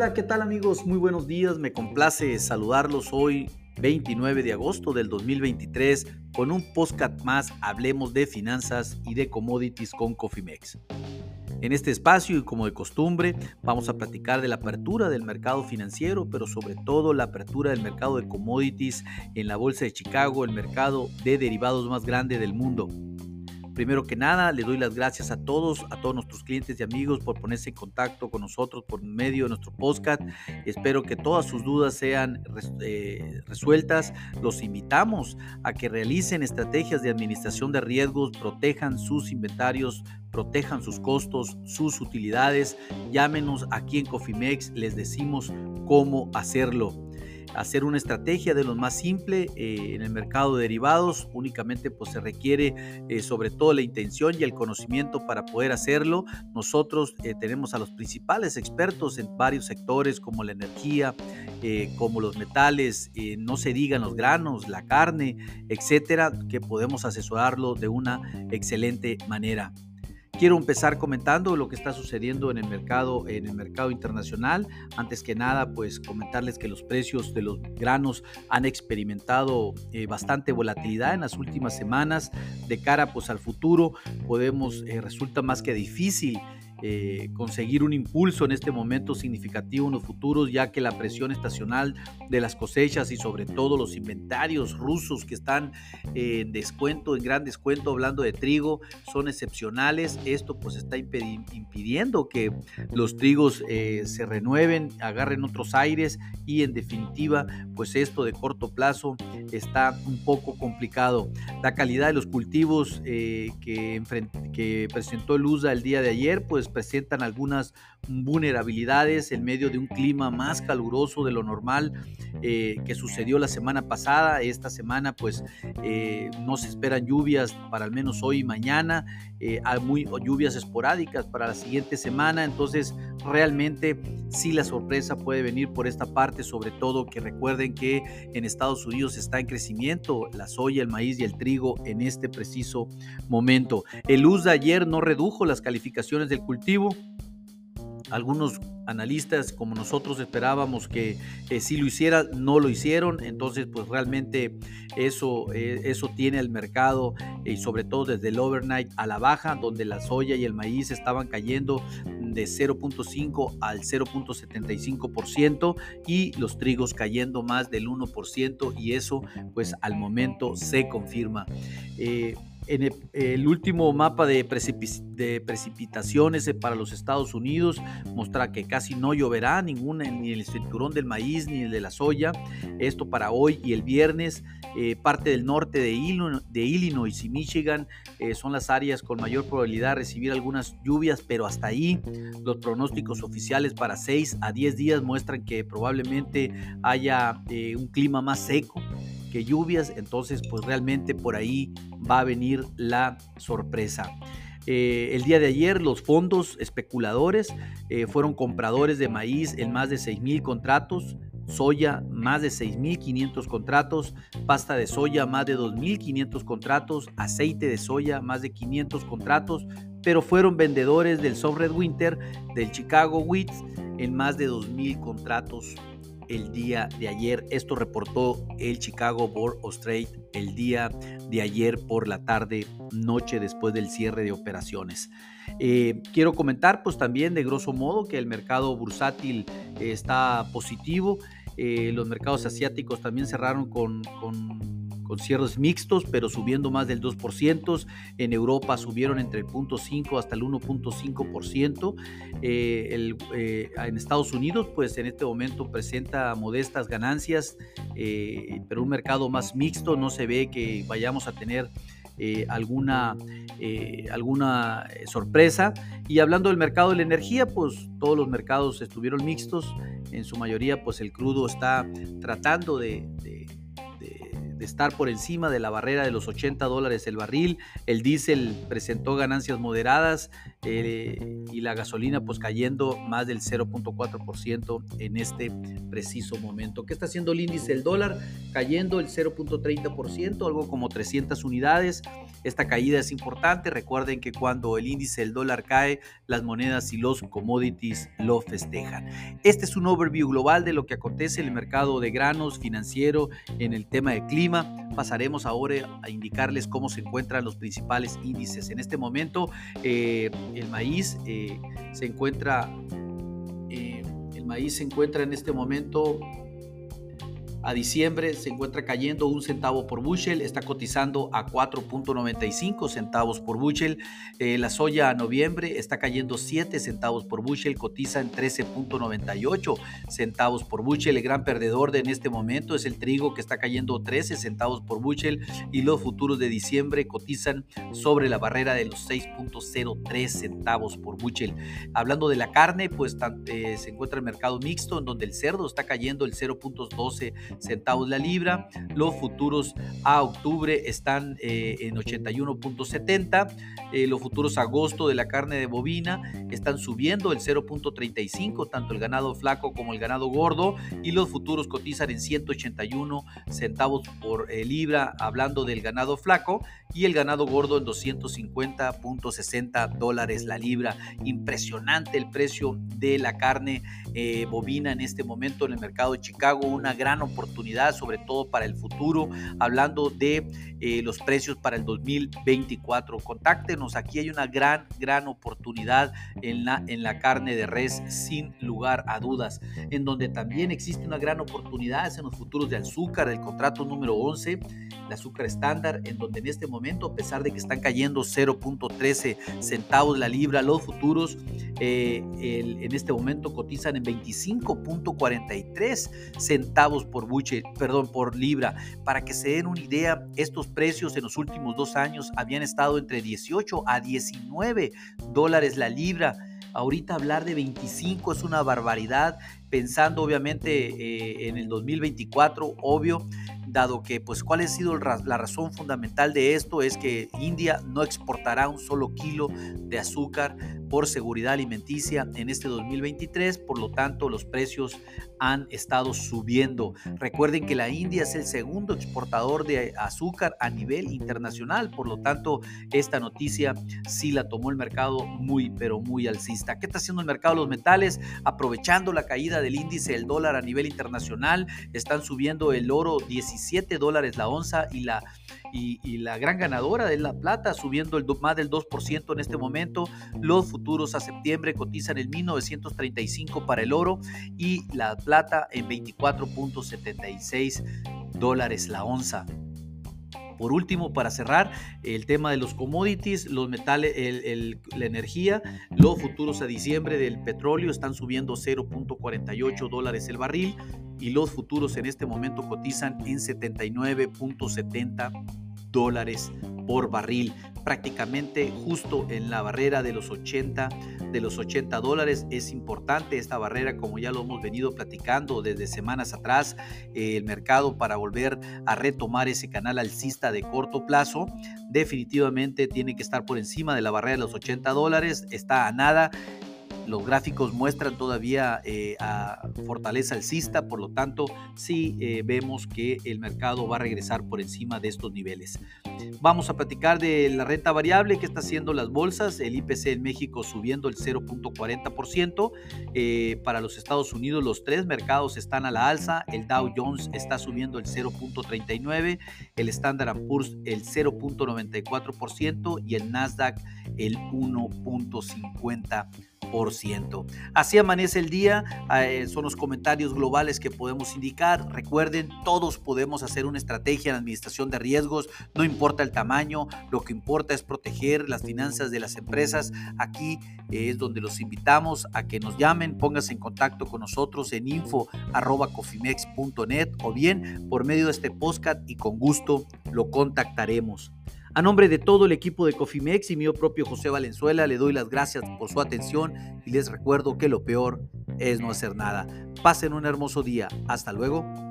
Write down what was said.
Hola, ¿qué tal amigos? Muy buenos días, me complace saludarlos hoy 29 de agosto del 2023 con un podcast más Hablemos de finanzas y de commodities con Cofimex. En este espacio y como de costumbre vamos a platicar de la apertura del mercado financiero, pero sobre todo la apertura del mercado de commodities en la Bolsa de Chicago, el mercado de derivados más grande del mundo. Primero que nada, le doy las gracias a todos, a todos nuestros clientes y amigos por ponerse en contacto con nosotros por medio de nuestro podcast. Espero que todas sus dudas sean eh, resueltas. Los invitamos a que realicen estrategias de administración de riesgos, protejan sus inventarios, protejan sus costos, sus utilidades. Llámenos aquí en Cofimex, les decimos cómo hacerlo hacer una estrategia de lo más simple eh, en el mercado de derivados. Únicamente pues, se requiere eh, sobre todo la intención y el conocimiento para poder hacerlo. Nosotros eh, tenemos a los principales expertos en varios sectores como la energía, como los metales, no se digan los granos, la carne, etcétera, que podemos asesorarlo de una excelente manera. Quiero empezar comentando lo que está sucediendo en el mercado, en el mercado internacional. Antes que nada, pues comentarles que los precios de los granos han experimentado eh, bastante volatilidad en las últimas semanas. De cara pues al futuro, podemos eh, resulta más que difícil eh, conseguir un impulso en este momento significativo en los futuros, ya que la presión estacional de las cosechas y sobre todo los inventarios rusos que están en descuento, en gran descuento, hablando de trigo, son excepcionales. Esto pues está impidiendo que los trigos eh, se renueven, agarren otros aires y en definitiva pues esto de corto plazo está un poco complicado. La calidad de los cultivos eh, que, que presentó el USA el día de ayer pues presentan algunas vulnerabilidades en medio de un clima más caluroso de lo normal eh, que sucedió la semana pasada. Esta semana pues eh, no se esperan lluvias para al menos hoy y mañana, eh, hay muy, lluvias esporádicas para la siguiente semana, entonces realmente sí la sorpresa puede venir por esta parte, sobre todo que recuerden que en Estados Unidos está en crecimiento la soya, el maíz y el trigo en este preciso momento. El USA ayer no redujo las calificaciones del cultivo, algunos analistas como nosotros esperábamos que eh, si lo hiciera, no lo hicieron. Entonces, pues realmente eso, eh, eso tiene el mercado y sobre todo desde el overnight a la baja, donde la soya y el maíz estaban cayendo de 0.5 al 0.75% y los trigos cayendo más del 1% y eso pues al momento se confirma. En el, último mapa de, precipitaciones eh, para los Estados Unidos muestra que casi no lloverá ninguna, ni el cinturón del maíz ni el de la soya. Esto para hoy y el viernes. Eh, parte del norte de Illinois, y Michigan eh, son las áreas con mayor probabilidad de recibir algunas lluvias, pero hasta ahí los pronósticos oficiales para 6 a 10 días muestran que probablemente haya un clima más seco que lluvias, entonces pues realmente por ahí va a venir la sorpresa. Eh, el día de ayer los fondos especuladores eh, fueron compradores de maíz en más de 6 mil contratos, soya más de 6.500 contratos, pasta de soya más de 2.500 contratos, aceite de soya más de 500 contratos, pero fueron vendedores del Soft Red Winter, del Chicago Wheat en más de 2.000 contratos el día de ayer. Esto reportó el Chicago Board of Trade el día de ayer por la tarde, noche después del cierre de operaciones. Eh, quiero comentar pues también de grosso modo que el mercado bursátil está positivo. Eh, los mercados asiáticos también cerraron con cierres mixtos, pero subiendo más del 2%. En Europa subieron entre el 0.5 hasta el 1.5%. Eh, eh, en Estados Unidos, pues en este momento presenta modestas ganancias, eh, pero un mercado más mixto. No se ve que vayamos a tener alguna, alguna sorpresa. Y hablando del mercado de la energía, pues todos los mercados estuvieron mixtos. En su mayoría, pues el crudo está tratando de estar por encima de la barrera de los 80 dólares el barril. El diésel presentó ganancias moderadas eh, y la gasolina pues cayendo más del 0.4% en este preciso momento. ¿Qué está haciendo el índice del dólar? Cayendo el 0.30%, algo como 300 unidades. Esta caída es importante. Recuerden que cuando el índice del dólar cae, las monedas y los commodities lo festejan. Este es un overview global de lo que acontece en el mercado de granos financiero en el tema de clima. Pasaremos ahora a indicarles cómo se encuentran los principales índices. En este momento, eh, el maíz eh, se encuentra, eh, el maíz se encuentra en este momento a diciembre se encuentra cayendo un centavo por bushel, está cotizando a 4.95 centavos por bushel. Eh, la soya a noviembre está cayendo 7 centavos por bushel, cotiza en 13.98 centavos por bushel. El gran perdedor de en este momento es el trigo que está cayendo 13 centavos por bushel y los futuros de diciembre cotizan sobre la barrera de los 6.03 centavos por bushel. Hablando de la carne, pues eh, se encuentra el mercado mixto en donde el cerdo está cayendo el 0.12 centavos la libra. Los futuros a octubre están eh, en 81.70. Eh, los futuros agosto de la carne de bovina están subiendo el 0.35, tanto el ganado flaco como el ganado gordo. Y los futuros cotizan en 181 centavos por eh, libra, hablando del ganado flaco. Y el ganado gordo en 250.60 dólares la libra. Impresionante el precio de la carne bovina en este momento en el mercado de Chicago. Una gran oportunidad oportunidad, sobre todo para el futuro, hablando de eh, los precios para el 2024. Contáctenos, aquí hay una gran, gran oportunidad en la, en la carne de res, sin lugar a dudas, en donde también existe una gran oportunidad en los futuros de azúcar, el contrato número 11, el azúcar estándar, en donde en este momento, a pesar de que están cayendo 0.13 centavos la libra, los futuros eh, en este momento cotizan en 25.43 centavos por perdón, por libra. Para que se den una idea, estos precios en los últimos dos años habían estado entre 18 a 19 dólares la libra. Ahorita hablar de 25 es una barbaridad, pensando obviamente eh, en el 2024, obvio, dado que pues cuál ha sido la razón fundamental de esto es que India no exportará un solo kilo de azúcar por seguridad alimenticia en este 2023, por lo tanto los precios han estado subiendo. Recuerden que la India es el segundo exportador de azúcar a nivel internacional, por lo tanto esta noticia sí la tomó el mercado muy pero muy alcista. ¿Qué está haciendo el mercado de los metales? Aprovechando la caída del índice del dólar a nivel internacional, están subiendo el oro 17 dólares la onza y la y, la gran ganadora de la plata, subiendo el, más del 2% en este momento. Los futuros a septiembre cotizan en 1935 para el oro y la plata en 24.76 dólares la onza. Por último, para cerrar, el tema de los commodities, los metales, la energía, los futuros a diciembre del petróleo están subiendo 0.48 dólares el barril y los futuros en este momento cotizan en 79.70 dólares por barril, prácticamente justo en la barrera de los 80 de los 80 dólares. Es importante esta barrera, como ya lo hemos venido platicando desde semanas atrás, eh, el mercado para volver a retomar ese canal alcista de corto plazo, definitivamente tiene que estar por encima de la barrera de los 80 dólares, está a nada los gráficos muestran todavía eh, a fortaleza alcista, por lo tanto sí eh, vemos que el mercado va a regresar por encima de estos niveles. Vamos a platicar de la renta variable que está haciendo las bolsas, el IPC en México subiendo el 0.40%, eh, para los Estados Unidos los tres mercados están a la alza, el Dow Jones está subiendo el 0.39%, el Standard Poor's el 0.94% y el Nasdaq el 1.50%. Así amanece el día, eh, son los comentarios globales que podemos indicar. Recuerden, todos podemos hacer una estrategia en administración de riesgos, no importa el tamaño, lo que importa es proteger las finanzas de las empresas. Aquí es donde los invitamos a que nos llamen, pónganse en contacto con nosotros en info.cofimex.net o bien por medio de este podcast y con gusto lo contactaremos. A nombre de todo el equipo de Cofimex y mío propio José Valenzuela, le doy las gracias por su atención y les recuerdo que lo peor es no hacer nada. Pasen un hermoso día. Hasta luego.